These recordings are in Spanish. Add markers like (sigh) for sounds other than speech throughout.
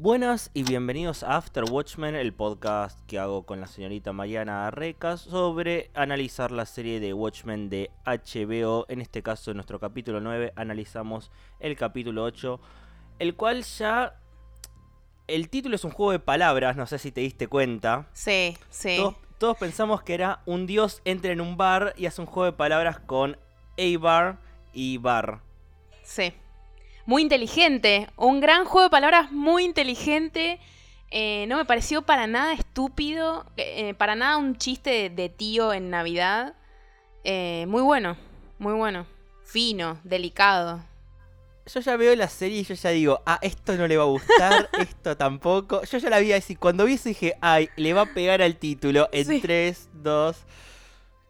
Buenas y bienvenidos a After Watchmen, el podcast que hago con la señorita Mariana Arrecas sobre analizar la serie de Watchmen de HBO. En este caso, en nuestro capítulo 9, analizamos el capítulo 8, el cual ya... El título es un juego de palabras, no sé si te diste cuenta. Sí, sí. Todos, todos pensamos que era un dios entra en un bar y hace un juego de palabras con A-Bar y bar. Sí. Muy inteligente. Un gran juego de palabras muy inteligente. Eh, no me pareció para nada estúpido. eh, para nada un chiste de, de tío en Navidad. Eh, muy bueno. Muy bueno. Fino, delicado. Yo ya veo la serie y yo ya digo, ah, esto no le va a gustar, (laughs) esto tampoco. Yo ya la vi así, cuando vi eso dije, ay, le va a pegar al título en Sí. 3, 2,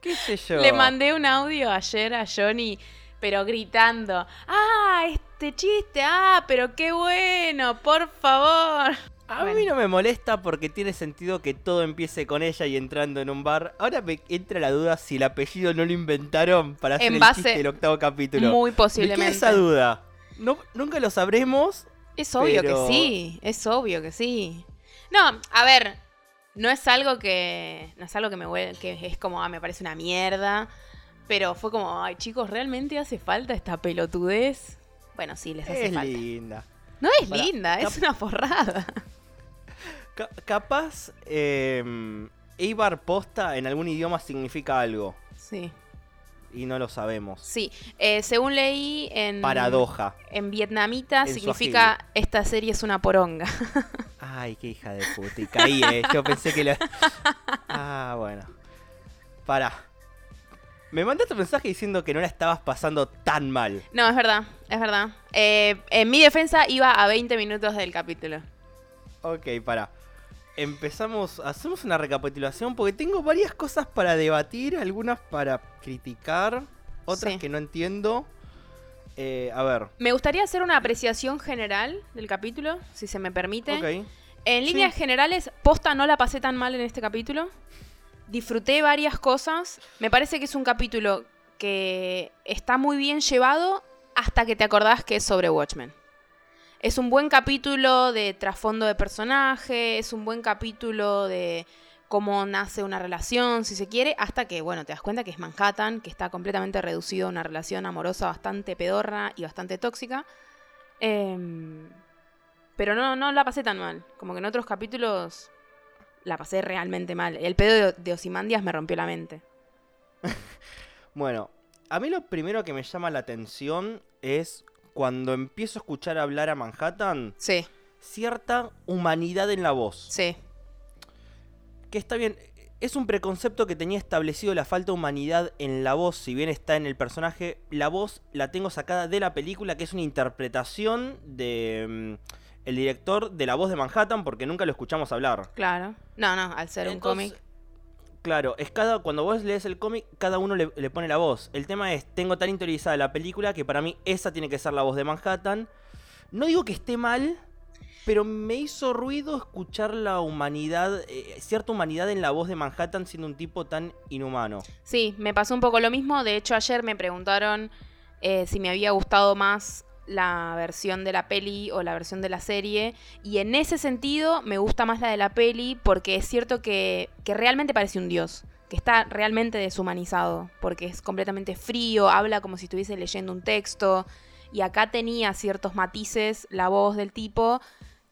qué sé yo. Le mandé un audio ayer a Johnny, pero gritando. ¡Ah, este chiste! ¡Ah, pero qué bueno! ¡Por favor! A Bueno. mí no me molesta porque tiene sentido que todo empiece con ella y entrando en un bar. Ahora me entra la duda si el apellido no lo inventaron para hacer En el base- chiste del octavo capítulo. Muy Me posiblemente. esa duda. No, nunca lo sabremos. Es obvio Pero- que sí, es obvio que sí. No, a ver, no es algo que. No es algo que me que es como, ah, me parece una mierda. Pero fue como, ay, chicos, ¿realmente hace falta esta pelotudez? Bueno, sí, les hace Es falta. linda. No es linda, es una forrada. Ca- capaz, eh, Eibar posta en algún idioma significa algo. Sí, Y no lo sabemos. sí. Eh, según leí en. Paradoja. En vietnamita En significa esta serie es una poronga. (laughs) Ay, qué hija de puta. Y caí, eh. Yo pensé que la. (laughs) Ah, bueno. Pará. Me mandaste un mensaje diciendo que no la estabas pasando tan mal. No, es verdad, es verdad. Eh, en mi defensa iba a 20 minutos del capítulo. Ok, pará. Empezamos, hacemos una recapitulación porque tengo varias cosas para debatir, algunas para criticar, otras Sí. que no entiendo. Eh, a ver. Me gustaría hacer una apreciación general del capítulo, si se me permite. Ok. En Sí. líneas generales, posta no la pasé tan mal en este capítulo. Disfruté varias cosas. Me parece que es un capítulo que está muy bien llevado hasta que te acordás que es sobre Watchmen. Es un buen capítulo de trasfondo de personaje, es un buen capítulo de cómo nace una relación, si se quiere, hasta que, bueno, te das cuenta que es Manhattan, que está completamente reducido a una relación amorosa bastante pedorra y bastante tóxica. Em, pero no, no la pasé tan mal. Como que en otros capítulos la pasé realmente mal. El pedo de, Ozymandias me rompió la mente. (laughs) Bueno, a mí lo primero que me llama la atención es cuando empiezo a escuchar hablar a Manhattan, Sí, cierta humanidad en la voz. sí. Que está bien, es un preconcepto que tenía establecido la falta de humanidad en la voz, si bien está en el personaje, la voz la tengo sacada de la película, que es una interpretación de mm, el director de la voz de Manhattan, porque nunca lo escuchamos hablar. Claro. No, no, al ser un cómic. Claro, es cada cuando vos lees el cómic, cada uno le, le pone la voz. El tema es, tengo tan interiorizada la película que para mí esa tiene que ser la voz de Manhattan. No digo que esté mal, pero me hizo ruido escuchar la humanidad, eh, cierta humanidad en la voz de Manhattan siendo un tipo tan inhumano. Sí, me pasó un poco lo mismo. De hecho, ayer me preguntaron eh, si me había gustado más la versión de la peli o la versión de la serie. Y en ese sentido me gusta más la de la peli porque es cierto que, que realmente parece un dios. Que está realmente deshumanizado. Porque es completamente frío, habla como si estuviese leyendo un texto. Y acá tenía ciertos matices la voz del tipo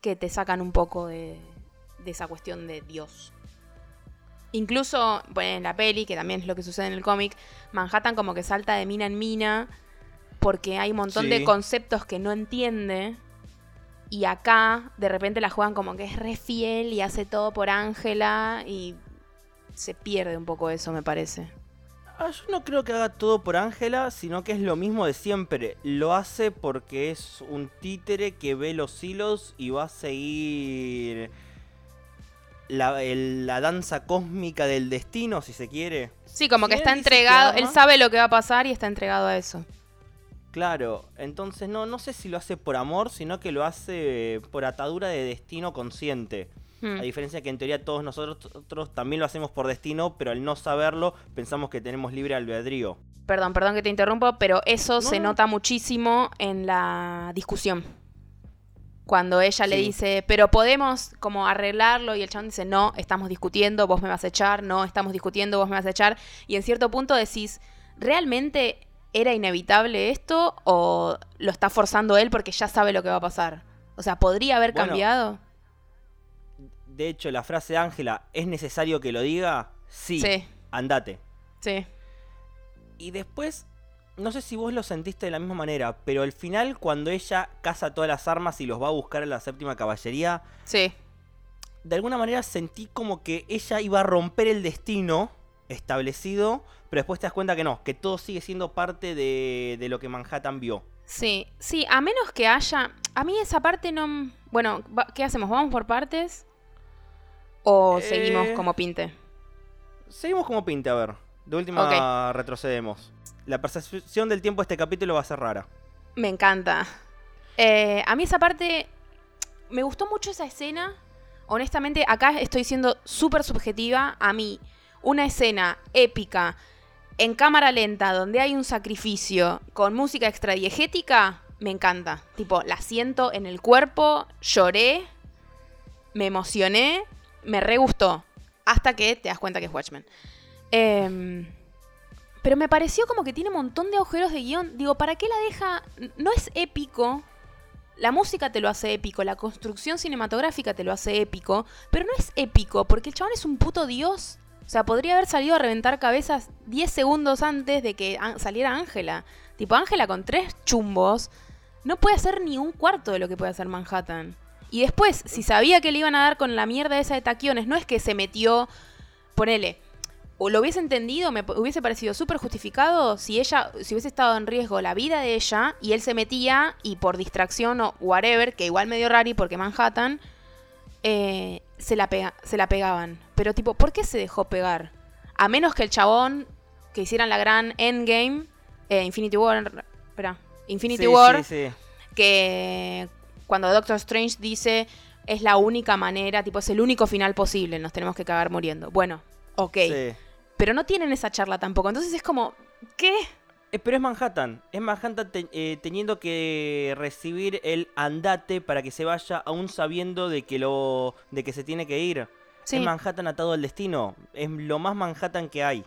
que te sacan un poco de, de esa cuestión de dios. Incluso en la peli, que también es lo que sucede en el cómic, Manhattan como que salta de mina en mina porque hay un montón Sí. de conceptos que no entiende. Y acá de repente la juegan como que es re fiel y hace todo por Ángela y se pierde un poco eso, me parece. Ah, yo no creo que haga todo por Ángela, sino que es lo mismo de siempre. Lo hace porque es un títere que ve los hilos y va a seguir la, el- la danza cósmica del destino, si se quiere. Sí, como Si que está que entregado, él sabe lo que va a pasar y está entregado a eso. Claro, entonces no, no sé si lo hace por amor, sino que lo hace por atadura de destino consciente. Hmm. A diferencia que en teoría todos nosotros también lo hacemos por destino, pero al no saberlo pensamos que tenemos libre albedrío. Perdón, perdón que te interrumpo, pero eso No, se no. nota muchísimo en la discusión. Cuando ella le dice, pero podemos como arreglarlo y el chabón dice, no, estamos discutiendo, vos me vas a echar, no, estamos discutiendo, vos me vas a echar. Y en cierto punto decís, ¿realmente era inevitable esto o lo está forzando él porque ya sabe lo que va a pasar? O sea, ¿podría haber Bueno, cambiado? De hecho, la frase de Ángela, ¿es necesario que lo diga? Sí. Sí, Andate. sí. Y después, no sé si vos lo sentiste de la misma manera, pero al final, cuando ella caza todas las armas y los va a buscar a la séptima caballería, Sí, de alguna manera sentí como que ella iba a romper el destino establecido, pero después te das cuenta que no, que todo sigue siendo parte de, de lo que Manhattan vio. sí, sí, a menos que haya... A mí esa parte no... Bueno, ¿qué hacemos? ¿Vamos por partes? ¿O Eh, seguimos como pinte? Seguimos como pinte, a ver. De última retrocedemos. La percepción del tiempo de este capítulo va a ser rara. Me encanta. Eh, a mí esa parte... Me gustó mucho esa escena. Honestamente, acá estoy siendo súper subjetiva. A mí, una escena épica en cámara lenta donde hay un sacrificio con música extradiegética, me encanta. Tipo, la siento en el cuerpo, lloré, me emocioné, me re gustó. Hasta que te das cuenta que es Watchmen. Em, pero me pareció como que tiene un montón de agujeros de guion. Digo, ¿para qué la deja? No es épico. La música te lo hace épico, la construcción cinematográfica te lo hace épico, pero no es épico porque el chabón es un puto dios. O sea, podría haber salido a reventar cabezas 10 segundos antes de que saliera Ángela. Tipo, Ángela con tres chumbos no puede hacer ni un cuarto de lo que puede hacer Manhattan. Y después, si sabía que le iban a dar con la mierda esa de taquiones, no es que se metió, ponele, o lo hubiese entendido, me hubiese parecido súper justificado si ella, si hubiese estado en riesgo la vida de ella y él se metía y por distracción o whatever, que igual medio rari porque Manhattan, eh, se, la pega- se la pegaban. Pero tipo, ¿por qué se dejó pegar? A menos que el chabón que hicieran la gran Endgame, eh, Infinity War, espera, Infinity Sí, War, sí, sí. que cuando Doctor Strange dice es la única manera, tipo es el único final posible, nos tenemos que cagar muriendo. Bueno, ok. Pero no tienen esa charla tampoco. Entonces es como, ¿qué? Eh, pero es Manhattan. Es Manhattan te- eh, teniendo que recibir el andate para que se vaya, aún sabiendo de que lo, de que se tiene que ir. Sí. Es Manhattan atado al destino. Es lo más Manhattan que hay.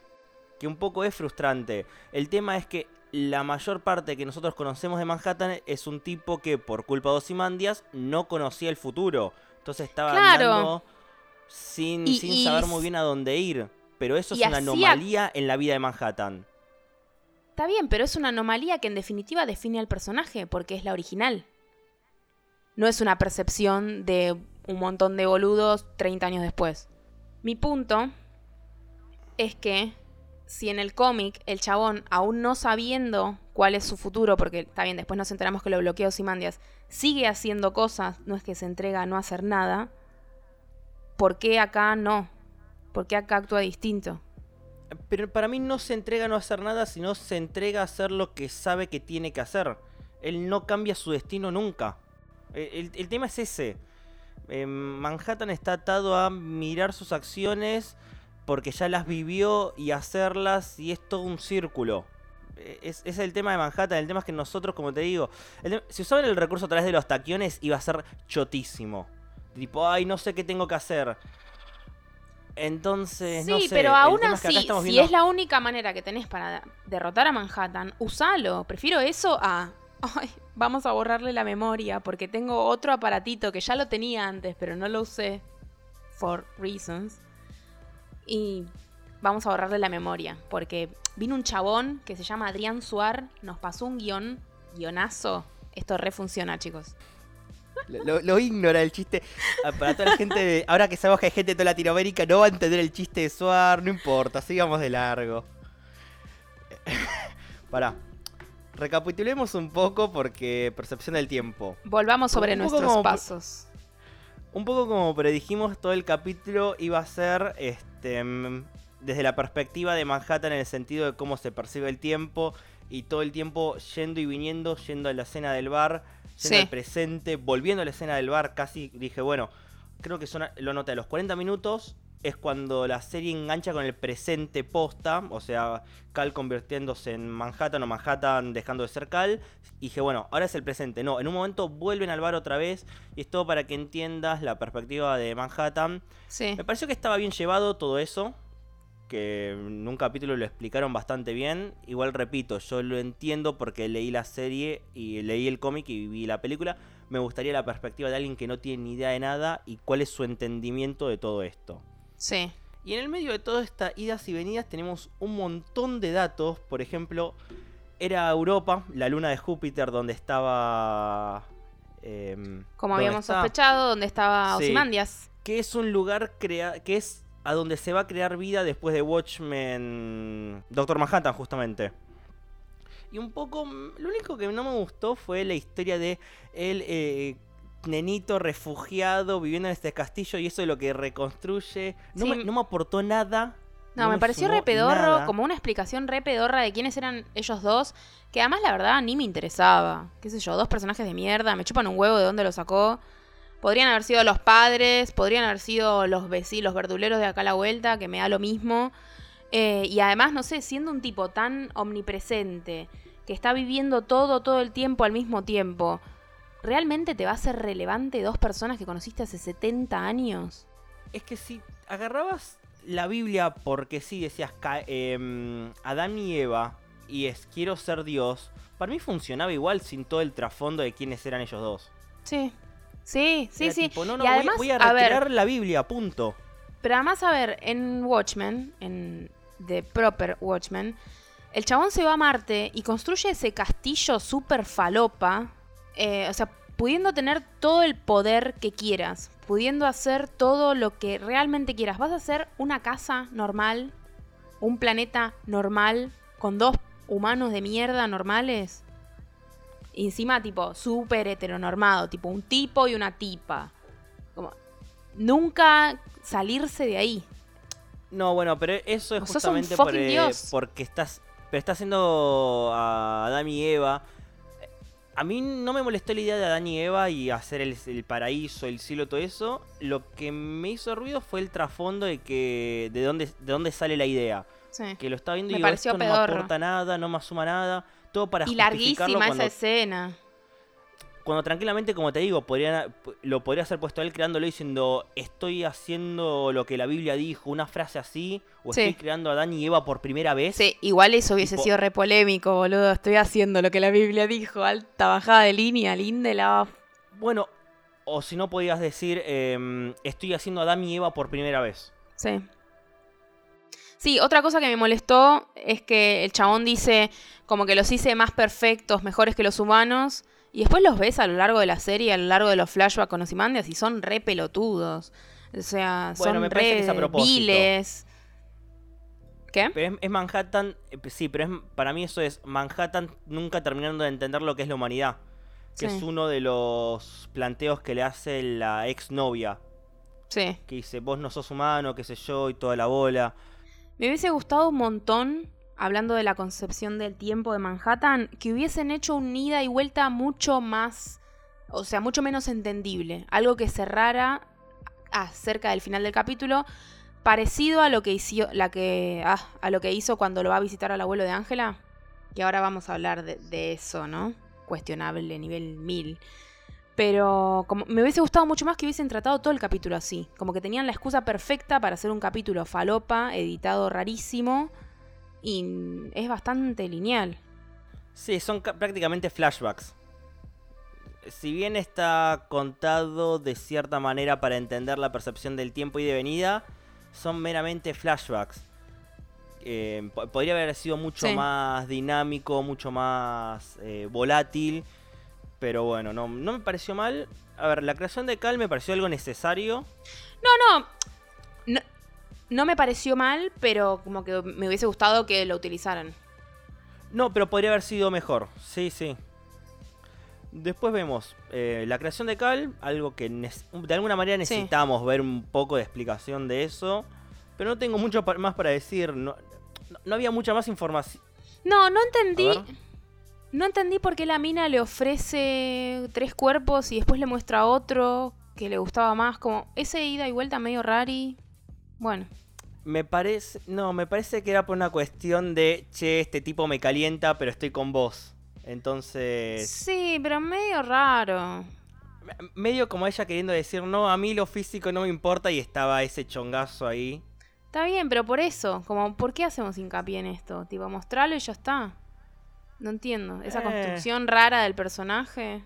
Que un poco es frustrante. El tema es que la mayor parte que nosotros conocemos de Manhattan es un tipo que por culpa de Ozymandias no conocía el futuro. Entonces estaba Claro. andando sin, Y- sin y saber muy bien a dónde ir. Pero eso es una anomalía en la vida de Manhattan. Está bien, pero es una anomalía que en definitiva define al personaje, porque es la original. No es una percepción de un montón de boludos 30 años después. Mi punto es que si en el cómic el chabón, aún no sabiendo cuál es su futuro, porque está bien, después nos enteramos que lo bloqueó Simandias, sigue haciendo cosas, no es que se entrega a no hacer nada, ¿por qué acá no? ¿Por qué acá actúa distinto? Pero para mí no se entrega a no hacer nada, sino se entrega a hacer lo que sabe que tiene que hacer. Él no cambia su destino nunca. Eh, El, el tema es ese. Eh, Manhattan está atado a mirar sus acciones porque ya las vivió y hacerlas y es todo un círculo. Eh, Es, es el tema de Manhattan. El tema es que nosotros, como te digo, si usaban el recurso a través de los taquiones iba a ser chotísimo. Tipo, ay, no sé qué tengo que hacer. Entonces, Sí, no sé. pero aún es que así, si viendo- es la única manera que tenés para derrotar a Manhattan, usalo. Prefiero eso a. (laughs) Ay, vamos a borrarle la memoria porque tengo otro aparatito que ya lo tenía antes, pero no lo usé. For reasons. Y vamos a borrarle la memoria. Porque vino un chabón que se llama Adrián Suar, nos pasó un guion, guionazo. Esto refunciona, chicos. Lo, lo- ignora el chiste. Para toda la gente, ahora que sabemos que hay gente de toda Latinoamérica, no va a entender el chiste de Suar, no importa, sigamos de largo. (laughs) Pará. Recapitulemos un poco porque percepción del tiempo. Volvamos sobre nuestros como- pasos. Un poco como predijimos, todo el capítulo iba a ser este mm, desde la perspectiva de Manhattan en el sentido de cómo se percibe el tiempo y todo el tiempo yendo y viniendo, yendo a la escena del bar, yendo Sí. al presente, volviendo a la escena del bar, casi dije, bueno, creo que son, lo noté, a los 40 minutos es cuando la serie engancha con el presente posta, o sea, Cal convirtiéndose en Manhattan o Manhattan dejando de ser Cal. Y dije, bueno, ahora es el presente. No, en un momento vuelven al bar otra vez y es todo para que entiendas la perspectiva de Manhattan. Sí. Me pareció que estaba bien llevado todo eso, que en un capítulo lo explicaron bastante bien. Igual repito, yo lo entiendo porque leí la serie y leí el cómic y vi la película. Me gustaría la perspectiva de alguien que no tiene ni idea de nada y cuál es su entendimiento de todo esto. Sí. Y en el medio de todas estas idas y venidas tenemos un montón de datos. Por ejemplo, era Europa, la luna de Júpiter, donde estaba. em, Como ¿dónde habíamos está? sospechado, donde estaba Sí. Ozymandias. Que es un lugar crea que es a donde se va a crear vida después de Watchmen. Doctor Manhattan, justamente. Y un poco. Lo único que no me gustó fue la historia de el eh, nenito refugiado viviendo en este castillo y eso es lo que reconstruye. No, Sí. me, no me aportó nada. No, me, pareció sumó re pedorro, nada. como una explicación re pedorra de quiénes eran ellos dos, que además la verdad ni me interesaba. Qué sé yo, dos personajes de mierda, me chupan un huevo de dónde lo sacó. Podrían haber sido los padres, podrían haber sido los vecinos, los verduleros de acá a la vuelta, que me da lo mismo. Eh, y además, no sé, siendo un tipo tan omnipresente, que está viviendo todo, todo el tiempo al mismo tiempo, ¿realmente te va a ser relevante dos personas que conociste hace 70 años? Es que si agarrabas la Biblia porque sí decías em, Adán y Eva y es quiero ser Dios, para mí funcionaba igual sin todo el trasfondo de quiénes eran ellos dos. Sí. Sí, sí, Era sí. tipo, no, no, y voy- además, voy, a a ver, retirar la Biblia, punto. Pero además, a ver, en Watchmen, en The Proper Watchmen, el chabón se va a Marte y construye ese castillo súper falopa. eh, o sea, pudiendo tener todo el poder que quieras, pudiendo hacer todo lo que realmente quieras. Vas a hacer una casa normal, un planeta normal, con dos humanos de mierda normales. Y encima, tipo, súper heteronormado, tipo un tipo y una tipa. Como, nunca salirse de ahí. No, bueno, pero eso es justamente por, eh, porque estás. Pero está haciendo a Adán y Eva. A mí no me molestó la idea de Adán y Eva y hacer el, el paraíso, el cielo, todo eso. Lo que me hizo ruido fue el trasfondo de que. de dónde, de dónde sale la idea. Sí. Que lo estaba viendo y Me digo, pareció esto no me aporta nada, no me asuma nada. Todo para Y justificarlo larguísima cuando, esa escena. cuando tranquilamente, como te digo, podrían, lo podría haber puesto él creándolo diciendo estoy haciendo lo que la Biblia dijo, una frase así, o Sí. estoy creando a Adán y Eva por primera vez. Sí, igual eso hubiese sido re polémico, boludo. Estoy haciendo lo que la Biblia dijo. Alta bajada de línea, Lindelof. Bueno, o si no podías decir em, estoy haciendo a Adán y Eva por primera vez. Sí. Sí, otra cosa que me molestó es que el chabón dice como que los hice más perfectos, mejores que los humanos. Y después los ves a lo largo de la serie, a lo largo de los flashbacks con Ozymandias y son re pelotudos. O sea, Bueno, son me parece que es a re propósito. viles. ¿Qué? Pero es, es Manhattan, eh, sí, pero es, para mí eso es Manhattan nunca terminando de entender lo que es la humanidad. Que Sí. es uno de los planteos que le hace la exnovia. Sí. Que dice, vos no sos humano, qué sé yo, y toda la bola. Me hubiese gustado un montón, hablando de la concepción del tiempo de Manhattan, que hubiesen hecho un ida y vuelta mucho más, o sea, mucho menos entendible. Algo que cerrara acerca del final del capítulo, parecido a lo que hizo, la que, ah, a lo que hizo cuando lo va a visitar al abuelo de Ángela. Que ahora vamos a hablar de, de eso, ¿no? Cuestionable, nivel 1000. Pero como, me hubiese gustado mucho más que hubiesen tratado todo el capítulo así. Como que tenían la excusa perfecta para hacer un capítulo falopa, editado rarísimo. Y es bastante lineal. Sí, son ca- prácticamente flashbacks. Si bien está contado de cierta manera para entender la percepción del tiempo y de venida, son meramente flashbacks. Eh, po- podría haber sido mucho Sí. más dinámico, mucho más eh, volátil, pero bueno, no, no me pareció mal. A ver, la creación de Cal me pareció algo necesario. No, no. No, no me pareció mal, pero como que me hubiese gustado que lo utilizaran. No, pero podría haber sido mejor. Sí, sí. Después vemos eh, la creación de Cal, algo que de alguna manera Sí. necesitamos ver un poco de explicación de eso. Pero no tengo mucho pa- más para decir. No, no- no había mucha más información. No, no entendí. No entendí por qué la mina le ofrece tres cuerpos y después le muestra otro que le gustaba más. Como ese ida y vuelta medio rari. Bueno, Me parece. No, me parece que era por una cuestión de. Che, este tipo me calienta, pero estoy con vos. Entonces. sí, pero medio raro. me- Medio como ella queriendo decir, no, a mí lo físico no me importa. Y estaba ese chongazo ahí. Está bien, pero por eso, como, ¿por qué hacemos hincapié en esto? Tipo, mostrarlo y ya está. No entiendo. Esa Eh. construcción rara del personaje.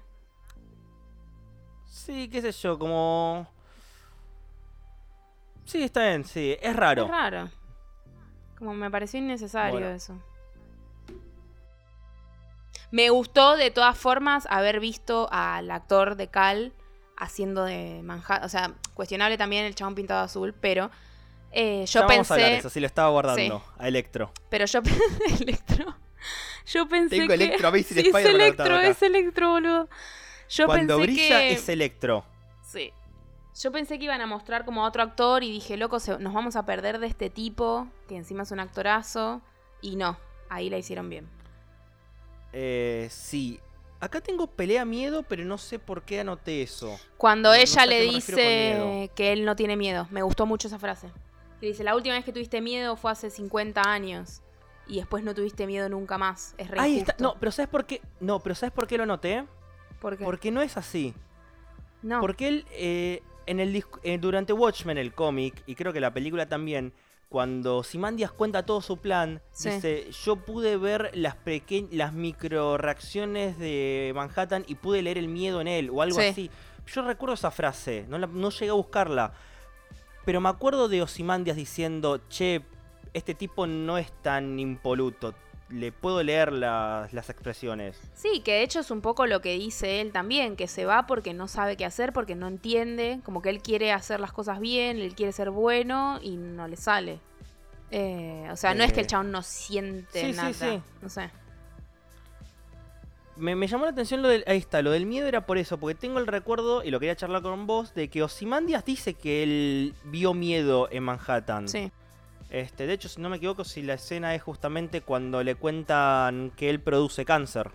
Sí, qué sé yo, como. Sí, está bien, sí. Es raro. Es raro. Como me pareció innecesario Bueno. eso. Me gustó de todas formas haber visto al actor de Cal haciendo de Manhattan. O sea, cuestionable también el chabón pintado azul, pero eh, yo Ya vamos a hablar pensé. eso, sí, lo estaba guardando. A Electro. Pero yo (laughs) pensé. Electro. Yo pensé Tengo que. Electro, (laughs) Sí, es Electro, es Electro, boludo. Yo Cuando pensé brilla que... es Electro. Sí. Yo pensé que iban a mostrar como a otro actor y dije, loco, se- nos vamos a perder de este tipo, que encima es un actorazo. Y no, ahí la hicieron bien. Eh, sí. Acá tengo pelea miedo, pero no sé por qué anoté eso. Cuando No- no sé ella le dice que él no tiene miedo, me gustó mucho esa frase. Que dice, la última vez que tuviste miedo fue hace 50 años y después no tuviste miedo nunca más. Es re Ahí está. No, pero ¿sabes por qué? No, pero ¿sabes por qué lo anoté? ¿Por qué? Porque no es así. No. Porque él, eh, en el eh, durante Watchmen, el cómic, y creo que la película también, cuando Simandias cuenta todo su plan, Sí. dice, yo pude ver las, las micro reacciones de Manhattan y pude leer el miedo en él, o algo Sí. así. Yo recuerdo esa frase, no, la- no llegué a buscarla, pero me acuerdo de Osimandias diciendo, che, este tipo no es tan impoluto, le puedo leer las, las expresiones. Sí, que de hecho es un poco lo que dice él también, que se va porque no sabe qué hacer, porque no entiende, como que él quiere hacer las cosas bien, él quiere ser bueno y no le sale. Eh, o sea, no es que el Eh, chabón no siente sí, sí, nada. sí. No sé. Me, me llamó la atención lo del. Ahí está, lo del miedo era por eso, porque tengo el recuerdo, y lo quería charlar con vos, de que Osimandias dice que él vio miedo en Manhattan. Sí. Este, de hecho, si no me equivoco, si la escena es justamente cuando le cuentan que él produce cáncer.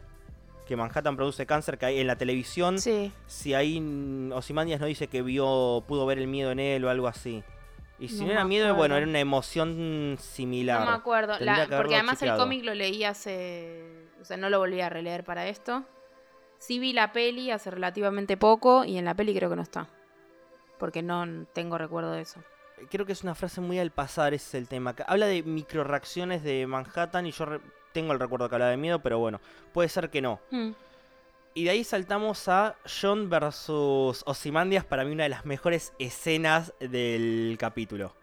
Que Manhattan produce cáncer, que hay en la televisión. Sí. Si ahí mm, Ozymandias no dice que vio, pudo ver el miedo en él o algo así. Y si No no, era miedo, bueno, era una emoción similar. No me acuerdo. La- porque además el cómic lo leí hace. O sea, no lo volví a releer para esto. Sí vi la peli hace relativamente poco y en la peli creo que no está. Porque no tengo recuerdo de eso. Creo que es una frase muy al pasar, ese es el tema. Habla de microreacciones de Manhattan y yo tengo el recuerdo que habla de miedo, pero bueno, puede ser que no. Hmm. Y de ahí saltamos a John versus Ozymandias, para mí una de las mejores escenas del capítulo.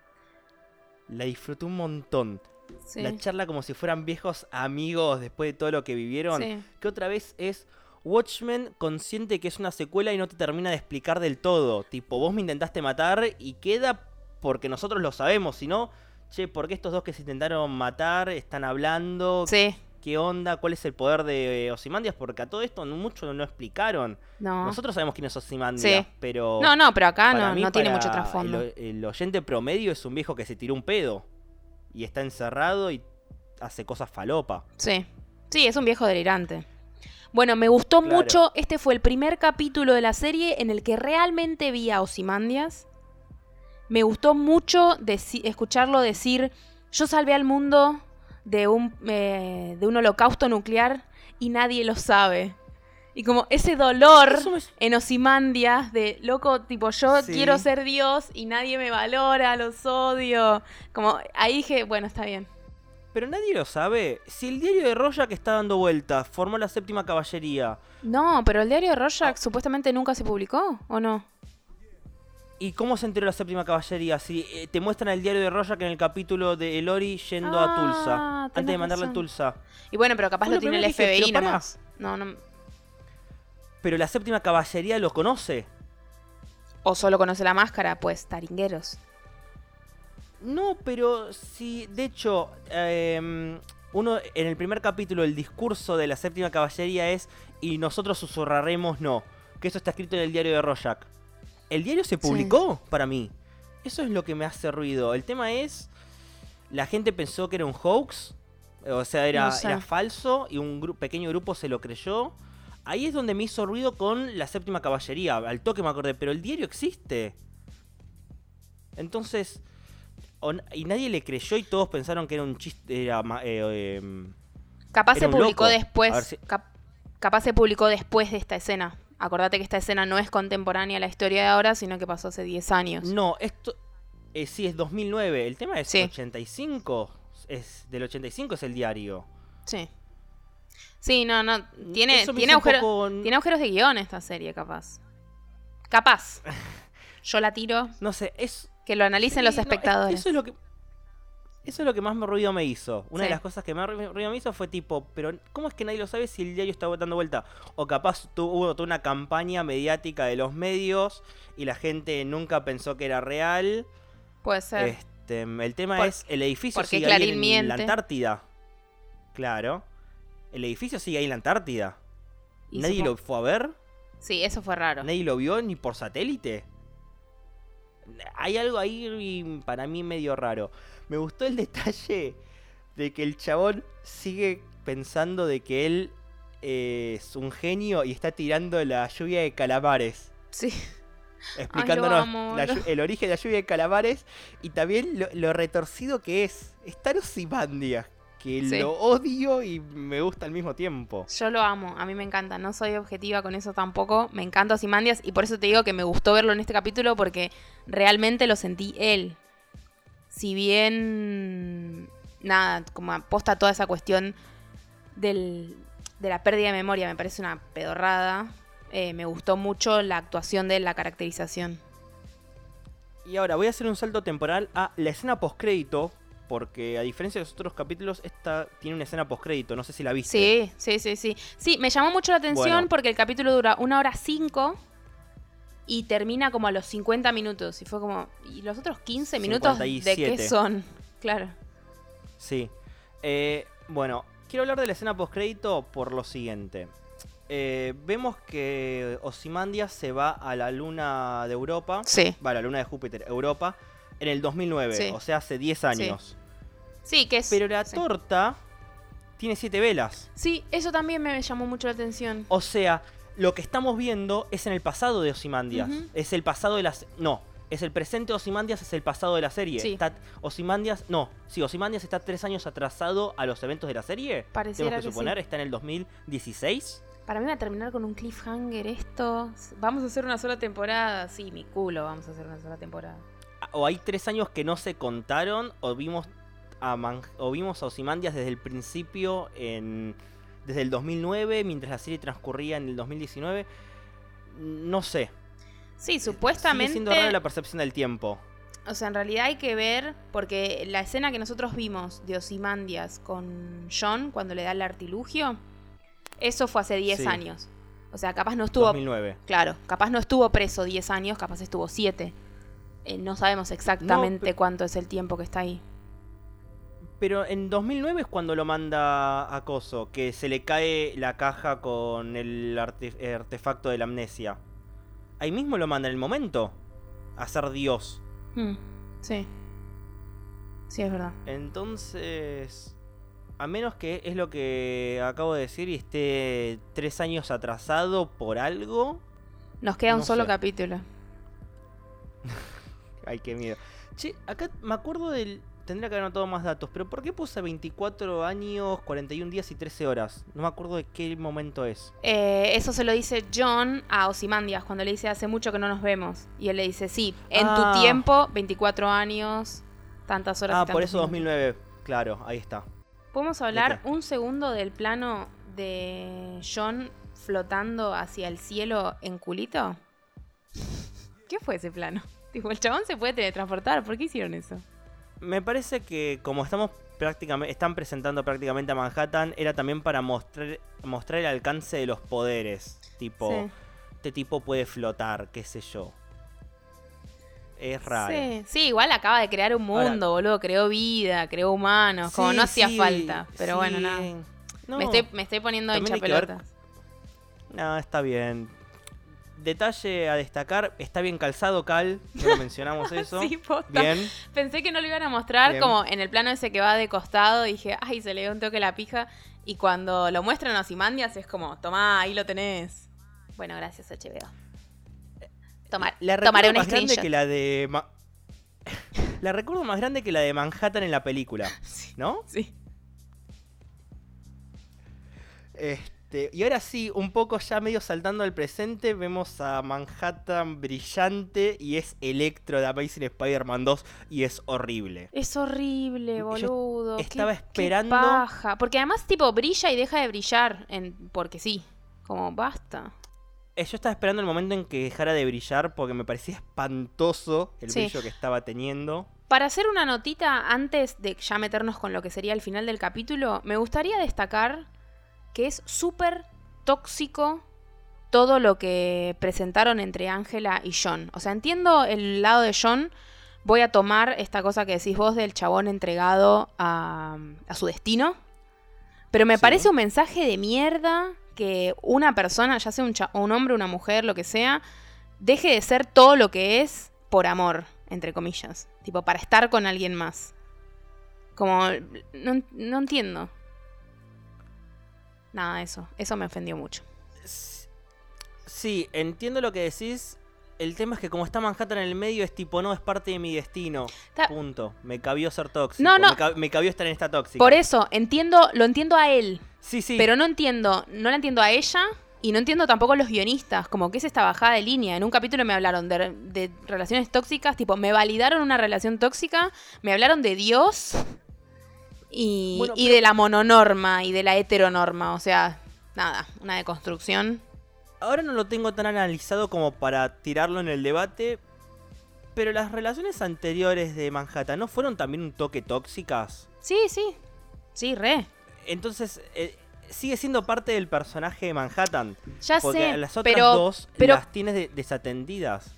La disfruté un montón. Sí. La charla como si fueran viejos amigos después de todo lo que vivieron. Sí. Que otra vez es Watchmen consciente que es una secuela y no te termina de explicar del todo. Tipo, vos me intentaste matar y queda porque nosotros lo sabemos. Si no, che, ¿por qué estos dos que se intentaron matar están hablando? Sí. ¿Qué onda? ¿Cuál es el poder de Ozymandias? Porque a todo esto mucho no explicaron. No. Nosotros sabemos quién es Ozymandias, Sí. pero... No, no, pero acá no, mí, no tiene mucho trasfondo. El, el oyente promedio es un viejo que se tiró un pedo. Y está encerrado y hace cosas falopa. Sí. Sí, es un viejo delirante. Bueno, me gustó Claro. mucho. Este fue el primer capítulo de la serie en el que realmente vi a Ozymandias. Me gustó mucho deci- escucharlo decir: Yo salvé al mundo de un, eh, de un holocausto nuclear y nadie lo sabe. Y como ese dolor me- en Ozymandias de loco, tipo, yo Sí. quiero ser Dios y nadie me valora, los odio. Como ahí dije, bueno, está bien. Pero nadie lo sabe. Si el diario de que está dando vueltas formó la séptima caballería. No, pero el diario de Rorschach Ah. supuestamente nunca se publicó, ¿o no? ¿Y cómo se enteró la séptima caballería? Si eh, te muestran el diario de que en el capítulo de Elori yendo a Ah, Tulsa. Antes de mandarla a. Tulsa. Y bueno, pero capaz lo tiene el dije, FBI pará. nomás. No, no. Pero la séptima caballería lo conoce. O solo conoce la máscara, pues taringueros. No, pero si, de hecho, em, uno en el primer capítulo el discurso de la séptima caballería es y nosotros susurraremos no, que eso está escrito en el diario de Rorschach. El diario se publicó para mí. Eso es lo que me hace ruido. El tema es, la gente pensó que era un hoax, o sea, era, No sé. era falso y un gru- pequeño grupo se lo creyó. Ahí es donde me hizo ruido con la séptima caballería. Al toque me acordé, pero el diario existe. Entonces, y nadie le creyó y todos pensaron que era un chiste. Era, ma- eh, em, Capaz Era se un publicó loco. Después. si- cap- capaz se publicó después de esta escena. Acordate que esta escena no es contemporánea a la historia de ahora, sino que pasó hace 10 años. no, esto. eh, sí, es 2009. El tema es Sí. 85. Es, del 85 es el diario. Sí. Sí, no, no. Tiene, tiene, agujero- poco- tiene agujeros de guion esta serie, capaz. Capaz. (laughs) Yo la tiro. No sé, es. Que lo analicen Sí, los no, es- espectadores. eso es lo que. Eso es lo que más me ruido me hizo. Una Sí. de las cosas que más ru- ruido me hizo fue tipo, pero ¿cómo es que nadie lo sabe si el diario está dando vuelta? O capaz tu- hubo toda una campaña mediática de los medios y la gente nunca pensó que era real. Puede ser. Este, el tema Por- es, el edificio porque sigue ahí en miente. la Antártida. Claro. El edificio sigue ahí en la Antártida. Y ¿Nadie lo fue a ver? Sí, eso fue raro. ¿Nadie lo vio ni por satélite? Hay algo ahí para mí medio raro. Me gustó el detalle de que el chabón sigue pensando de que él eh, es un genio y está tirando la lluvia de calamares. Sí. Explicándonos amo, la el origen de la lluvia de calamares y también lo, lo retorcido que es. Estar Ozymandias, que Sí. lo odio y me gusta al mismo tiempo. Yo lo amo, a mí me encanta, no soy objetiva con eso tampoco, me encanta Ozymandias y por eso te digo que me gustó verlo en este capítulo porque realmente lo sentí él. Si bien, nada, como aposta toda esa cuestión del, de la pérdida de memoria, me parece una pedorrada, eh, me gustó mucho la actuación de la caracterización. Y ahora voy a hacer un salto temporal a la escena postcrédito, porque a diferencia de los otros capítulos, esta tiene una escena postcrédito, no sé si la viste. Sí, sí, sí, sí. Sí, me llamó mucho la atención Bueno. porque el capítulo dura una hora cinco y termina como a los 50 minutos. Y fue como, ¿y los otros 15 minutos de 57. qué son? Claro. Sí. Eh, bueno, quiero hablar de la escena postcrédito por lo siguiente. Eh, vemos que Ozymandias se va a la luna de Europa, Sí. va a la luna de Júpiter, Europa, en el 2009, Sí. o sea, hace 10 años. Sí, que es. Pero la sí. torta tiene 7 velas. Sí, eso también me llamó mucho la atención. O sea, lo que estamos viendo es en el pasado de Ozymandias. Ujú. Es el pasado de las. No, es el presente de Ozymandias, es el pasado de la serie. Sí. Está Ozymandias. No, sí, Ozymandias está tres años atrasado a los eventos de la serie. Pareciera Tenemos que que suponer, sí. está en el 2016. Para mí va a terminar con un cliffhanger esto. Vamos a hacer una sola temporada. Sí, mi culo, vamos a hacer una sola temporada. O hay tres años que no se contaron, o vimos a, Man- o vimos a Ozymandias desde el principio, en, desde el 2009, mientras la serie transcurría en el 2019. No sé. Sí, Sigue supuestamente. siendo rara la percepción del tiempo. O sea, en realidad hay que ver, porque la escena que nosotros vimos de Ozymandias con John cuando le da el artilugio, eso fue hace 10 Sí. años. O sea, capaz no estuvo, 2009. claro, capaz no estuvo preso 10 años, capaz estuvo 7. Eh, no sabemos exactamente cuánto es el tiempo que está ahí. Pero en 2009 es cuando lo manda a Coso, que se le cae la caja con el arte- artefacto de la amnesia. Ahí mismo lo manda en el momento a ser Dios. Hmm, Sí. Sí, es verdad. Entonces, a menos que es lo que acabo de decir y esté tres años atrasado por algo. Nos queda un solo sé. capítulo. (laughs) Ay, qué miedo. Che, acá me acuerdo del... Tendría que haber anotado más datos, pero ¿por qué puse 24 años, 41 días y 13 horas? No me acuerdo de qué momento es. Eh, eso se lo dice John a Ozymandias cuando le dice hace mucho que no nos vemos. Y él le dice, sí, en Ah. tu tiempo, 24 años, tantas horas. y Ah, por eso minutos". 2009. Claro, ahí está. ¿Podemos hablar un segundo del plano de John flotando hacia el cielo en culito? ¿Qué fue ese plano? (laughs) Tipo, el chabón se puede teletransportar. ¿Por qué hicieron eso? Me parece que como estamos prácticamente están presentando prácticamente a Manhattan era también para mostrar mostrar el alcance de los poderes, tipo Sí. este tipo puede flotar, qué sé yo. Es raro. Sí, sí, igual acaba de crear un Ahora- mundo, boludo. Creó vida, creó humanos. como no hacía falta. Pero bueno, nada. No, Me, estoy, me estoy poniendo ver- pelotas. no, está bien. Detalle a destacar, está bien calzado Cal, no lo mencionamos (laughs) eso. Sí, posta. Bien. Pensé que no lo iban a mostrar Bien. como en el plano ese que va de costado. Dije, ay, se le dio un toque la pija. Y cuando lo muestran a Simandias es como, tomá, ahí lo tenés. Bueno, gracias HBO. Tomar, La tomaré un más grande que la de Ma- (laughs) La recuerdo más grande que la de Manhattan en la película, (laughs) ¿no? Sí. Este, y ahora sí, un poco ya medio saltando al presente, vemos a Manhattan brillante y es Electro de Amazing Spider-Man 2 y es horrible. Es horrible, boludo. Qué- estaba qué esperando- paja. Porque además, tipo, brilla y deja de brillar. En... Porque sí. Como, basta. Eh, Yo estaba esperando el momento en que dejara de brillar porque me parecía espantoso el Sí. brillo que estaba teniendo. Para hacer una notita antes de ya meternos con lo que sería el final del capítulo, me gustaría destacar que es súper tóxico todo lo que presentaron entre Ángela y John. O sea, entiendo el lado de John. Voy a tomar esta cosa que decís vos del chabón entregado a, a su destino. Pero me Sí. parece un mensaje de mierda que una persona, ya sea un, un hombre, una mujer, lo que sea, deje de ser todo lo que es por amor, entre comillas. Tipo, para estar con alguien más. Como, no, no entiendo. Nada, eso. Eso me ofendió mucho. Sí, entiendo lo que decís. El tema es que como está Manhattan en el medio es tipo, no, es parte de mi destino. Ta- Punto. Me cabió ser tóxico. No, no. Me, ca- me cabió estar en esta tóxica. Por eso, entiendo, lo entiendo a él. Sí, sí. Pero no entiendo, no la entiendo a ella y no entiendo tampoco a los guionistas, como que es esta bajada de línea. En un capítulo me hablaron de, de relaciones tóxicas, tipo, me validaron una relación tóxica, me hablaron de Dios y, Bueno, y pero- de la mononorma y de la heteronorma, o sea, nada, una deconstrucción. Ahora no lo tengo tan analizado como para tirarlo en el debate. Pero las relaciones anteriores de Manhattan no fueron también un toque tóxicas. Sí, sí, sí, re. Entonces, eh, sigue siendo parte del personaje de Manhattan. Ya Porque sé, las otras pero, dos pero las tienes de- desatendidas.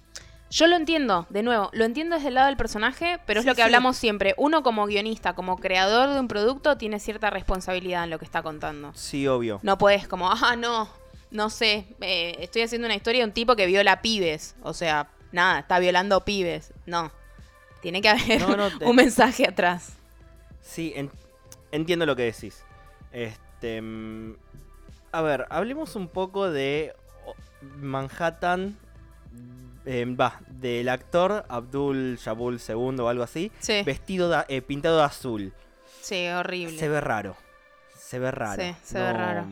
Yo lo entiendo, de nuevo, lo entiendo desde el lado del personaje, pero es lo que sí. hablamos siempre. Uno como guionista, como creador de un producto, tiene cierta responsabilidad en lo que está contando. Sí, obvio. No puedes como, (laughs) ah, no, no sé, eh, estoy haciendo una historia de un tipo que viola pibes. O sea, nada, está violando pibes. No. Tiene que haber No, no, (laughs) te- un mensaje atrás. Sí, en- entiendo lo que decís. Este, mm, a ver, hablemos un poco de oh, Eh, Va, del actor Abdul Jabul II o algo así. Sí, Vestido de- eh, pintado de azul. sí, horrible. Se ve raro. Se ve raro. Sí, se ve raro.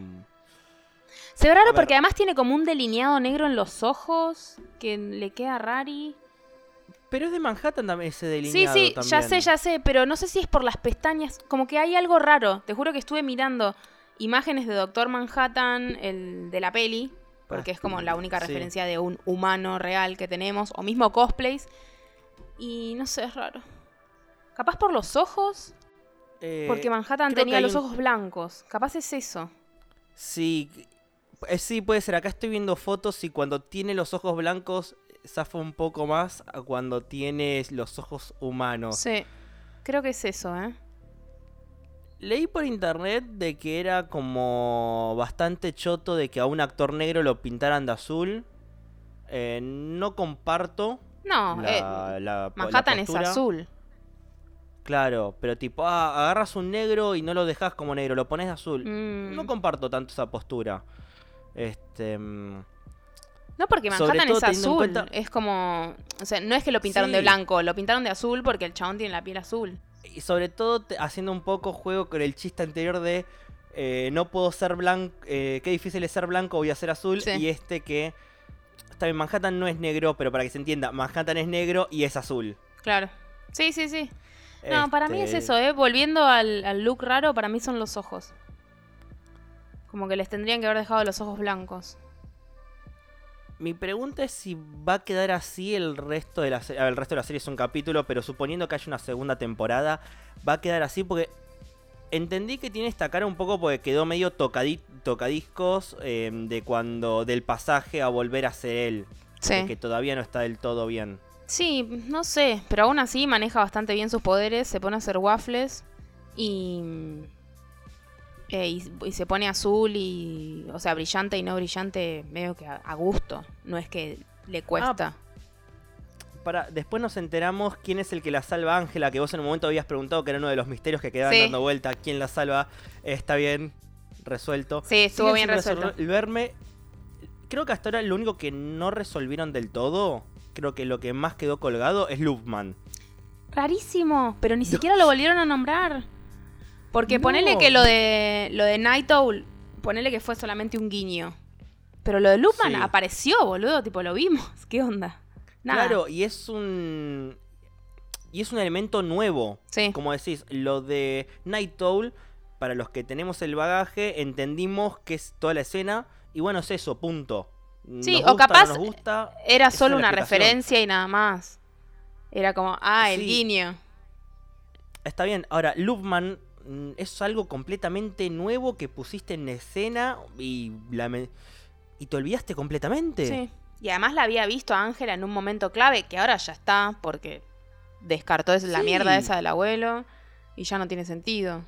Se ve raro porque además tiene como un delineado negro en los ojos que le queda rari. Pero es de Manhattan también ese Sí, delineado sí, ya también. sé, ya sé, pero no sé si es por las pestañas. Como que hay algo raro. Te juro que estuve mirando imágenes de Doctor Manhattan, el de la peli, porque Ah, es como la única sí. referencia de un humano real que tenemos, o mismo cosplays. Y no sé, es raro. Capaz por los ojos, Eh, porque Manhattan tenía los un- ojos blancos. Capaz es eso. Sí, eh, sí puede ser. Acá estoy viendo fotos y cuando tiene los ojos blancos zafa un poco más a cuando tiene los ojos humanos. Sí, creo que es eso, ¿eh? Leí por internet de que era como bastante choto de que a un actor negro lo pintaran de azul. Eh, no comparto No, eh, la, la Manhattan es azul. Claro, pero tipo, ah, agarras un negro y no lo dejas como negro, lo pones de azul. Mm. No comparto tanto esa postura. Este. mm, No, porque Manhattan es azul. cuenta- Es como. O sea, no es que lo pintaron de blanco, lo pintaron de azul porque el chabón tiene la piel azul. Y sobre todo haciendo un poco juego con el chiste anterior de eh, no puedo ser blanco, qué difícil es ser blanco, voy a ser azul. Sí. Y este que, está bien, Manhattan no es negro, pero para que se entienda, Manhattan es negro y es azul. Claro. Sí, sí, sí. No, para mí es Este, eso, ¿eh? Volviendo al, al look raro, para mí son los ojos. Como que les tendrían que haber dejado los ojos blancos. Mi pregunta es si va a quedar así el resto de la serie. El resto de la serie es un capítulo, pero suponiendo que haya una segunda temporada, va a quedar así porque entendí que tiene esta cara un poco porque quedó medio tocadi- tocadiscos eh, de cuando del pasaje a volver a ser él. de Sí. que todavía no está del todo bien. Sí, no sé, pero aún así maneja bastante bien sus poderes, se pone a hacer waffles y, eh, y, y se pone azul y, o sea, brillante y no brillante, medio que a, a gusto, no es que le cuesta. Para, después nos enteramos quién es el que la salva a Ángela, que vos en un momento habías preguntado que era uno de los misterios que quedaban Sí. dando vuelta. ¿Quién la salva? Está bien resuelto. sí, estuvo bien resuelto. resolverme. Creo que hasta ahora lo único que no resolvieron del todo, creo que lo que más quedó colgado es Loopman. Rarísimo, pero ni siquiera lo volvieron a nombrar. Porque No. ponele que lo de lo de Night Owl, ponele que fue solamente un guiño. Pero lo de Sí. apareció, boludo, tipo lo vimos. (laughs) ¿Qué onda? Nada. Claro, y es un. Y es un elemento nuevo. Sí. Como decís, lo de Night Owl, para los que tenemos el bagaje, entendimos que es toda la escena. Y bueno, es eso, punto. Sí, o capaz no nos gusta, Era solo una referencia y nada más. Era como, ah, el Sí. guiño. Está bien. Ahora, mm, es algo completamente nuevo que pusiste en escena y la me- y te olvidaste completamente. Sí. Y además la había visto a Ángela en un momento clave, que ahora ya está, porque descartó es- la Sí. mierda esa del abuelo y ya no tiene sentido.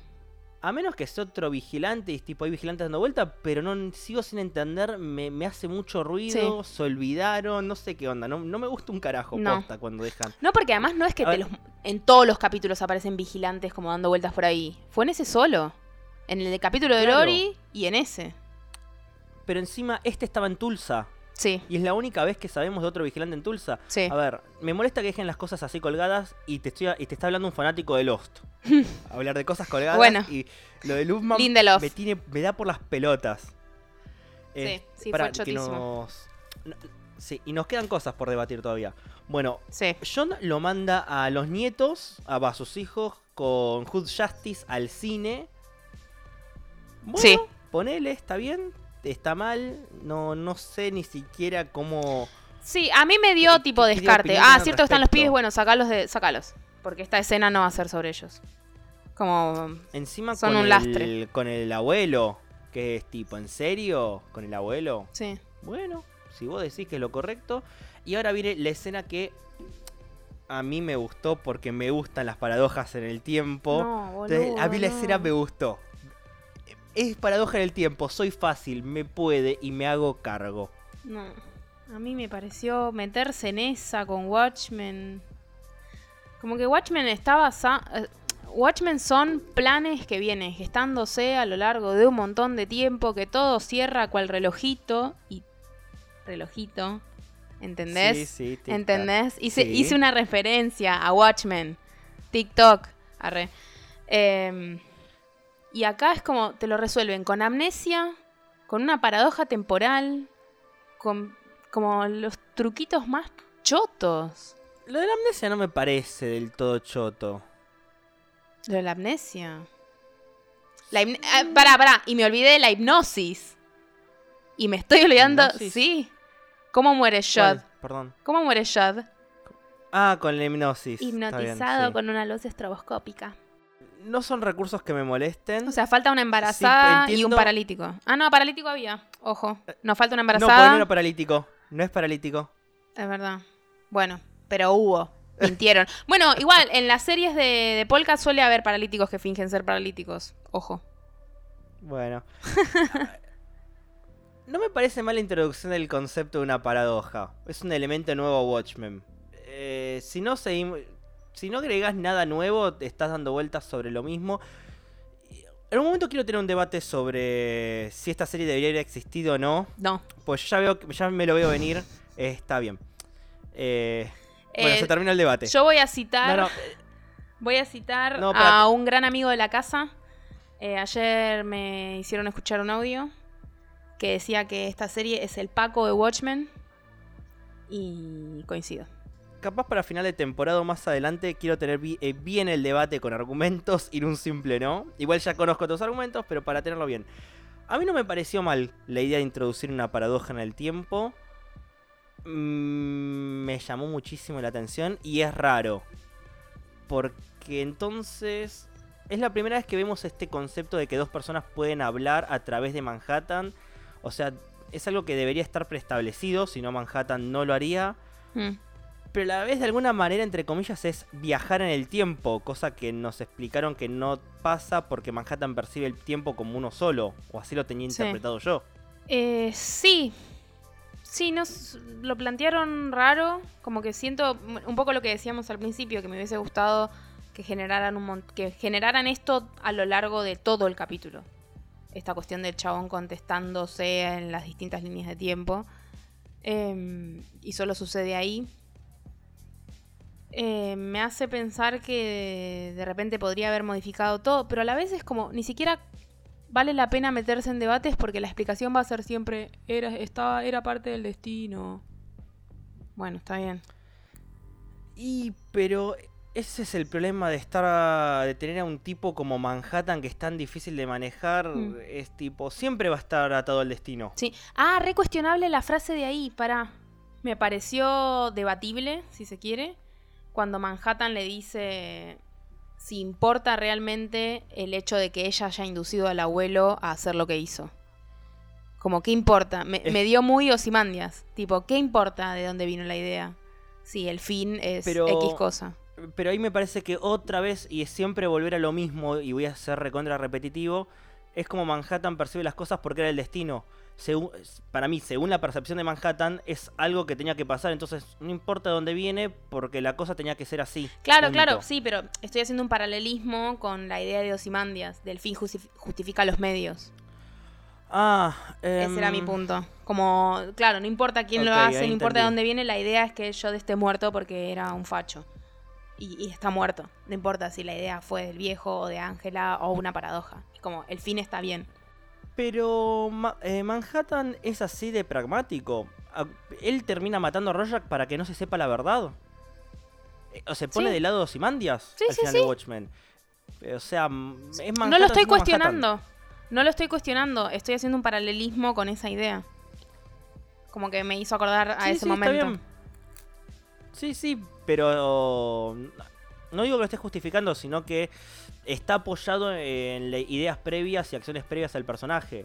A menos que sea otro vigilante y tipo hay vigilantes dando vuelta, pero no sigo sin entender, me, me hace mucho ruido, se olvidaron, no sé qué onda, no, no me gusta un carajo No. posta cuando dejan. No, porque además no es que te los- en todos los capítulos aparecen vigilantes como dando vueltas por ahí. Fue en ese solo. En el de capítulo de Claro. Lori y en ese. Pero encima este estaba en Tulsa Sí, y es la única vez que sabemos de otro vigilante en Tulsa. sí. A ver, me molesta que dejen las cosas así colgadas y te estoy y te está hablando un fanático de Lost. (laughs) Hablar de cosas colgadas Bueno. y lo de Lindelof. me tiene me da por las pelotas. Eh, Sí, sí, pará, fue que nos no, sí, y nos quedan cosas por debatir todavía. Bueno, Sí. John lo manda a los nietos, a, a sus hijos, con Hood Justice al cine. Bueno, Sí. ponele, está bien, está mal, no, no sé ni siquiera cómo... Sí, a mí me dio ¿Qué- tipo descarte. Ah, cierto que están los pibes, bueno, sacalos de. Sacalos. Porque esta escena no va a ser sobre ellos. Como. Encima Son con, un el, lastre. con el abuelo, que es tipo, ¿en serio? ¿Con el abuelo? Sí. Bueno, si vos decís que es lo correcto. Y ahora viene la escena que a mí me gustó porque me gustan las paradojas en el tiempo. No, Entonces, a mí la boludo, escena me gustó. Es paradoja en el tiempo, soy fácil, me puede y me hago cargo. No. A mí me pareció meterse en esa con Watchmen. Como que Watchmen está basado. Watchmen son planes que vienen gestándose a lo largo de un montón de tiempo, que todo cierra cual relojito y. Relojito. ¿Entendés? Sí, sí. ¿Entendés? Hice, Sí. hice una referencia a Watchmen. TikTok. Arre. Em, y acá es como te lo resuelven con amnesia, con una paradoja temporal, con como los truquitos más chotos. Lo de la amnesia no me parece del todo choto. Lo de la amnesia. La hipn- ah, pará, pará. Y me olvidé de la hipnosis. Y me estoy olvidando. ¿Hipnosis? Sí. ¿Cómo muere? ¿Cuál? Perdón. ¿Cómo muere Shad? Ah, con la hipnosis. Bien, Hipnotizado sí. con una luz estroboscópica. No son recursos que me molesten. O sea, falta una embarazada y un paralítico. Ah, no, paralítico había. Ojo. Nos falta una no, embarazada. no era paralítico. No es paralítico. Es verdad. Bueno, pero hubo. (laughs) Mintieron. bueno, igual, en las series de, de Polka suele haber paralíticos que fingen ser paralíticos. Ojo. Bueno. (laughs) no me parece mal la introducción del concepto de una paradoja. Es un elemento nuevo a Watchmen. Eh, si no seguimos. Si no agregas nada nuevo, te estás dando vueltas sobre lo mismo. En un momento quiero tener un debate sobre si esta serie debería haber existido o no. No. Pues ya veo, ya me lo veo venir. Eh, (laughs) está bien. Eh, bueno, Eh, se termina el debate. Yo voy a citar. No, no, (laughs) Voy a citar No, a un gran amigo de la casa. Eh, ayer me hicieron escuchar un audio que decía que esta serie es el Paco de Watchmen. Y coincido. Capaz para final de temporada o más adelante quiero tener bi- eh, bien el debate con argumentos (laughs) y no un simple no. Igual ya conozco otros argumentos, pero para tenerlo bien. A mí no me pareció mal la idea de introducir una paradoja en el tiempo. Mm, me llamó muchísimo la atención y es raro. Porque entonces es la primera vez que vemos este concepto de que dos personas pueden hablar a través de Manhattan. O sea, es algo que debería estar preestablecido, si no Manhattan no lo haría Mm. pero a la vez de alguna manera, entre comillas, es viajar en el tiempo, cosa que nos explicaron que no pasa porque Manhattan percibe el tiempo como uno solo, o así lo tenía Sí. interpretado yo. Eh, sí. Sí, nos lo plantearon raro. Como que siento un poco lo que decíamos al principio, que me hubiese gustado que generaran un que generaran esto a lo largo de todo el capítulo. Esta cuestión del chabón contestándose en las distintas líneas de tiempo. Em, y solo sucede ahí. eh, me hace pensar que de repente podría haber modificado todo, pero a la vez es como, ni siquiera vale la pena meterse en debates porque la explicación va a ser siempre, era, estaba, era parte del destino. Bueno, está bien. Y, pero ese es el problema de estar, de tener a un tipo como Manhattan que es tan difícil de manejar. Mm. Es tipo, siempre va a estar atado al destino. Sí. Ah, re cuestionable la frase de ahí, para. Me pareció debatible, si se quiere, cuando Manhattan le dice si importa realmente el hecho de que ella haya inducido al abuelo a hacer lo que hizo. Como, ¿qué importa? Me, Es- me dio muy Osimandias. Tipo, ¿qué importa de dónde vino la idea? Si el fin es Pero- X cosa. Pero ahí me parece que otra vez, y es siempre volver a lo mismo, y voy a ser recontra repetitivo, es como Manhattan percibe las cosas porque era el destino. Según- para mí, según la percepción de Manhattan, es algo que tenía que pasar, entonces no importa de dónde viene, porque la cosa tenía que ser así. Claro, claro, sí, pero estoy haciendo un paralelismo con la idea de Osimandias, del fin justi- justifica los medios. Ah, Ese era mi em, punto. Como, claro, no importa quién lo hace, no importa de dónde viene, la idea es que yo esté muerto porque era un facho. Y, y está muerto. No importa si la idea fue del viejo o de Ángela o una paradoja. Es como, el fin está bien. Pero eh, Manhattan es así de pragmático. Ah, Él termina matando a Rorschach para que no se sepa la verdad. Eh, O se pone Sí. del lado de Ozymandias Sí, al sí, final de Watchmen. Eh, O sea, es Manhattan no lo estoy Manhattan. cuestionando. No lo estoy cuestionando. Estoy haciendo un paralelismo con esa idea. Como que me hizo acordar a ese está momento. bien. Sí, sí, pero no digo que lo esté justificando, sino que está apoyado en ideas previas y acciones previas al personaje.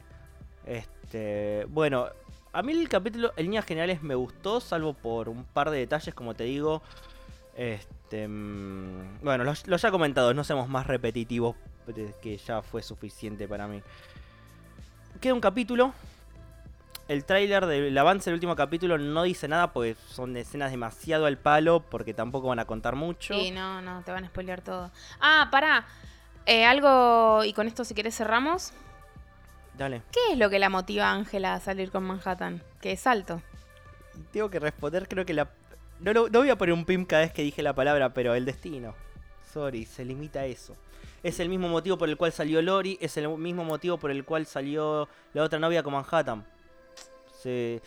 Este, bueno, a mí el capítulo en líneas generales me gustó, salvo por un par de detalles, como te digo. Este, mm, bueno, los, los ya comentados, no seamos más repetitivos, que ya fue suficiente para mí. Queda un capítulo. El tráiler del avance del último capítulo no dice nada porque son escenas demasiado al palo, porque tampoco van a contar mucho. Sí, no, no, te van a spoilear todo. Ah, pará. Eh, algo, y con esto si querés cerramos. Dale. ¿Qué es lo que la motiva a Ángela a salir con Manhattan? Que es alto. Tengo que responder, creo que la... No, no voy a poner un pim cada vez que dije la palabra, pero el destino. Sorry, se limita a eso. Es el mismo motivo por el cual salió Lori, es el mismo motivo por el cual salió la otra novia con Manhattan. Se,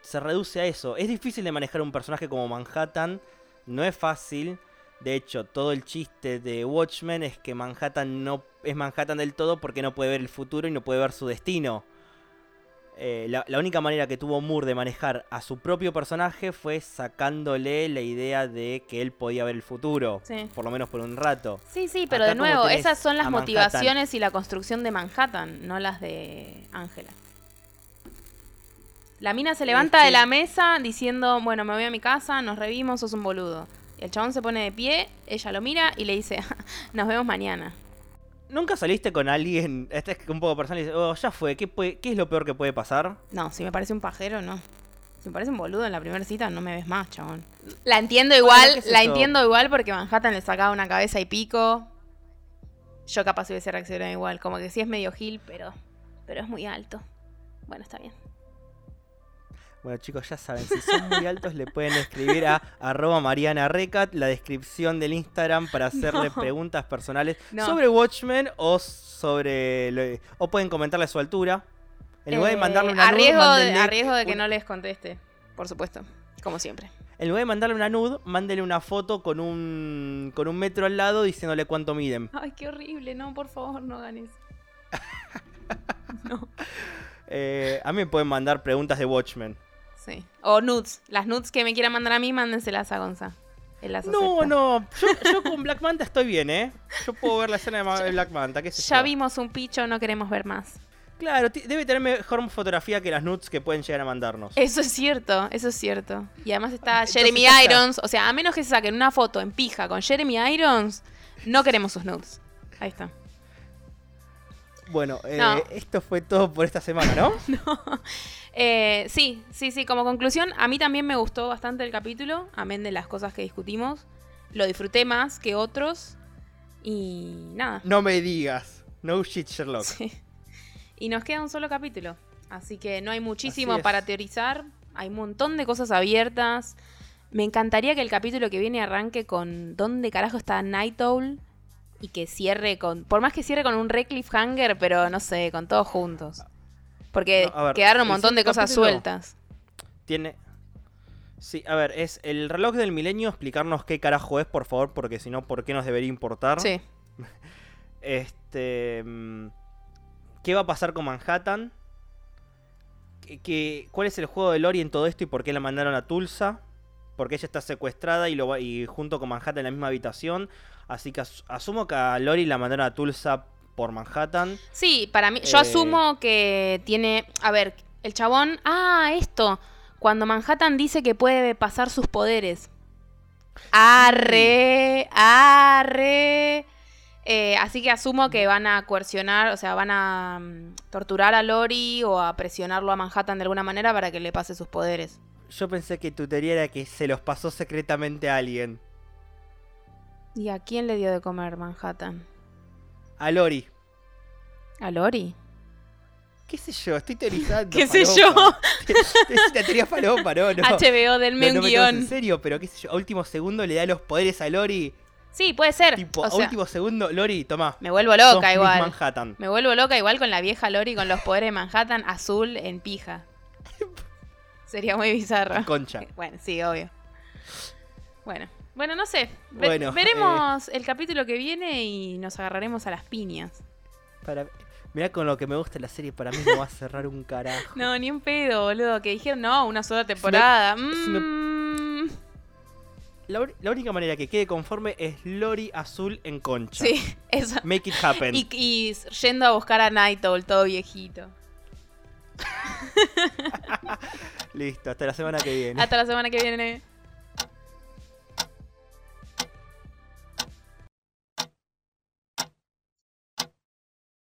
se reduce a eso. Es difícil de manejar un personaje como Manhattan, no es fácil. De hecho, todo el chiste de Watchmen es que Manhattan no es Manhattan del todo porque no puede ver el futuro y no puede ver su destino. Eh, la, la única manera que tuvo Moore de manejar a su propio personaje fue sacándole la idea de que él podía ver el futuro. Sí. Por lo menos por un rato. Sí, sí, pero Acá de nuevo, esas son las motivaciones y la construcción de Manhattan, no las de Ángela. La mina se levanta Es de la mesa diciendo, bueno, me voy a mi casa, nos revimos, sos un boludo. Y el chabón se pone de pie, ella lo mira y le dice, (laughs) nos vemos mañana. ¿Nunca saliste con alguien, este es un poco personal, y dices, oh, ya fue, ¿qué, puede- ¿qué es lo peor que puede pasar? No, si me parece un pajero, no. Si me parece un boludo en la primera cita, no me ves más, chabón. La entiendo igual, ¿qué es la entiendo igual porque Manhattan le sacaba una cabeza y pico. Yo capaz hubiese reaccionado igual, como que sí es medio gil, pero, pero es muy alto. Bueno, está bien. Bueno chicos, ya saben, si son muy altos le pueden escribir a (laughs) arroba Mariana Recat, la descripción del Instagram para hacerle No. preguntas personales No. sobre Watchmen o sobre... lo- o pueden comentarle su altura. En lugar de Eh, mandarle una a nude, riesgo, de, mándenle a riesgo de que un- no les conteste, por supuesto, como siempre. En lugar de mandarle una nude, mándele una foto con un, con un metro al lado diciéndole cuánto miden. Ay, qué horrible, no, por favor, no hagan eso. (laughs) no, Eh, a mí me pueden mandar preguntas de Watchmen. Sí. O nudes, las nudes que me quieran mandar a mí, mándenselas a Gonza. Él las No, acepta. no, yo, yo con Black Manta estoy bien, ¿eh? Yo puedo ver la escena de de Black Manta, qué Ya yo. vimos un picho, no queremos ver más. Claro, debe tener mejor fotografía que las nudes que pueden llegar a mandarnos. Eso es cierto, eso es cierto. Y además está Entonces Jeremy ya está. Irons. O sea, a menos que se saquen una foto en pija con Jeremy Irons, no queremos sus nudes. Ahí está. Bueno, eh, No. esto fue todo por esta semana, (laughs) ¿no? Eh, sí, sí, sí. Como conclusión, a mí también me gustó bastante el capítulo, amén de las cosas que discutimos. Lo disfruté más que otros. Y nada. No me digas. No shit, Sherlock. Sí. Y nos queda un solo capítulo. Así que no hay muchísimo para teorizar. Hay un montón de cosas abiertas. Me encantaría que el capítulo que viene arranque con ¿Dónde carajo está Night Owl? Y que cierre con. Por más que cierre con un re cliffhanger, pero no sé, con todos juntos. Porque No, a ver, quedaron un montón de cosas sueltas. Tiene. Sí, a ver, es el reloj del milenio. Explicarnos qué carajo es, por favor, porque si no, ¿por qué nos debería importar? Sí. (laughs) Este. mm, ¿Qué va a pasar con Manhattan? ¿Qué- qué- ¿Cuál es el juego de Lori en todo esto y por qué la mandaron a Tulsa? Porque ella está secuestrada y, lo va- y junto con Manhattan en la misma habitación. Así que as- asumo que a Lori la mandaron a Tulsa por Manhattan. Sí, para mí, yo Eh. asumo que tiene, a ver, el chabón, ah, esto, cuando Manhattan dice que puede pasar sus poderes. Arre, arre. Eh, así que asumo que van a coercionar, o sea, van a mm, torturar a Lori o a presionarlo a Manhattan de alguna manera para que le pase sus poderes. Yo pensé que tu teoría era que se los pasó secretamente a alguien. ¿Y a quién le dio de comer Manhattan? A Lori. ¿A Lori? ¿Qué sé yo? Estoy teorizando. (laughs) ¿Qué sé falopa. es (laughs) una teoría falopa, no, no. HBO, denme no, no un me tomes en guion. serio, pero qué sé yo, a último segundo le da los poderes a Lori. Sí, puede ser. Tipo, o a sea, último segundo, Lori, toma. me vuelvo loca igual. Manhattan. Me vuelvo loca igual con la vieja Lori con los poderes de Manhattan azul en pija. (laughs) Sería muy bizarro. Concha. Bueno, sí, obvio. Bueno, bueno, no sé. Ve- Bueno, veremos el capítulo que viene y nos agarraremos a las piñas. Para... Mirá con lo que me gusta la serie, para mí no va a cerrar un carajo. (laughs) No, ni un pedo, boludo. Que dijeron, no, una sola temporada. si me- Mm, la única manera que quede conforme es Lori azul en concha. Sí, (laughs) eso. Make it happen. Y, y yendo a buscar a Night Owl, todo viejito. (laughs) Listo, hasta la semana que viene. Hasta la semana que viene.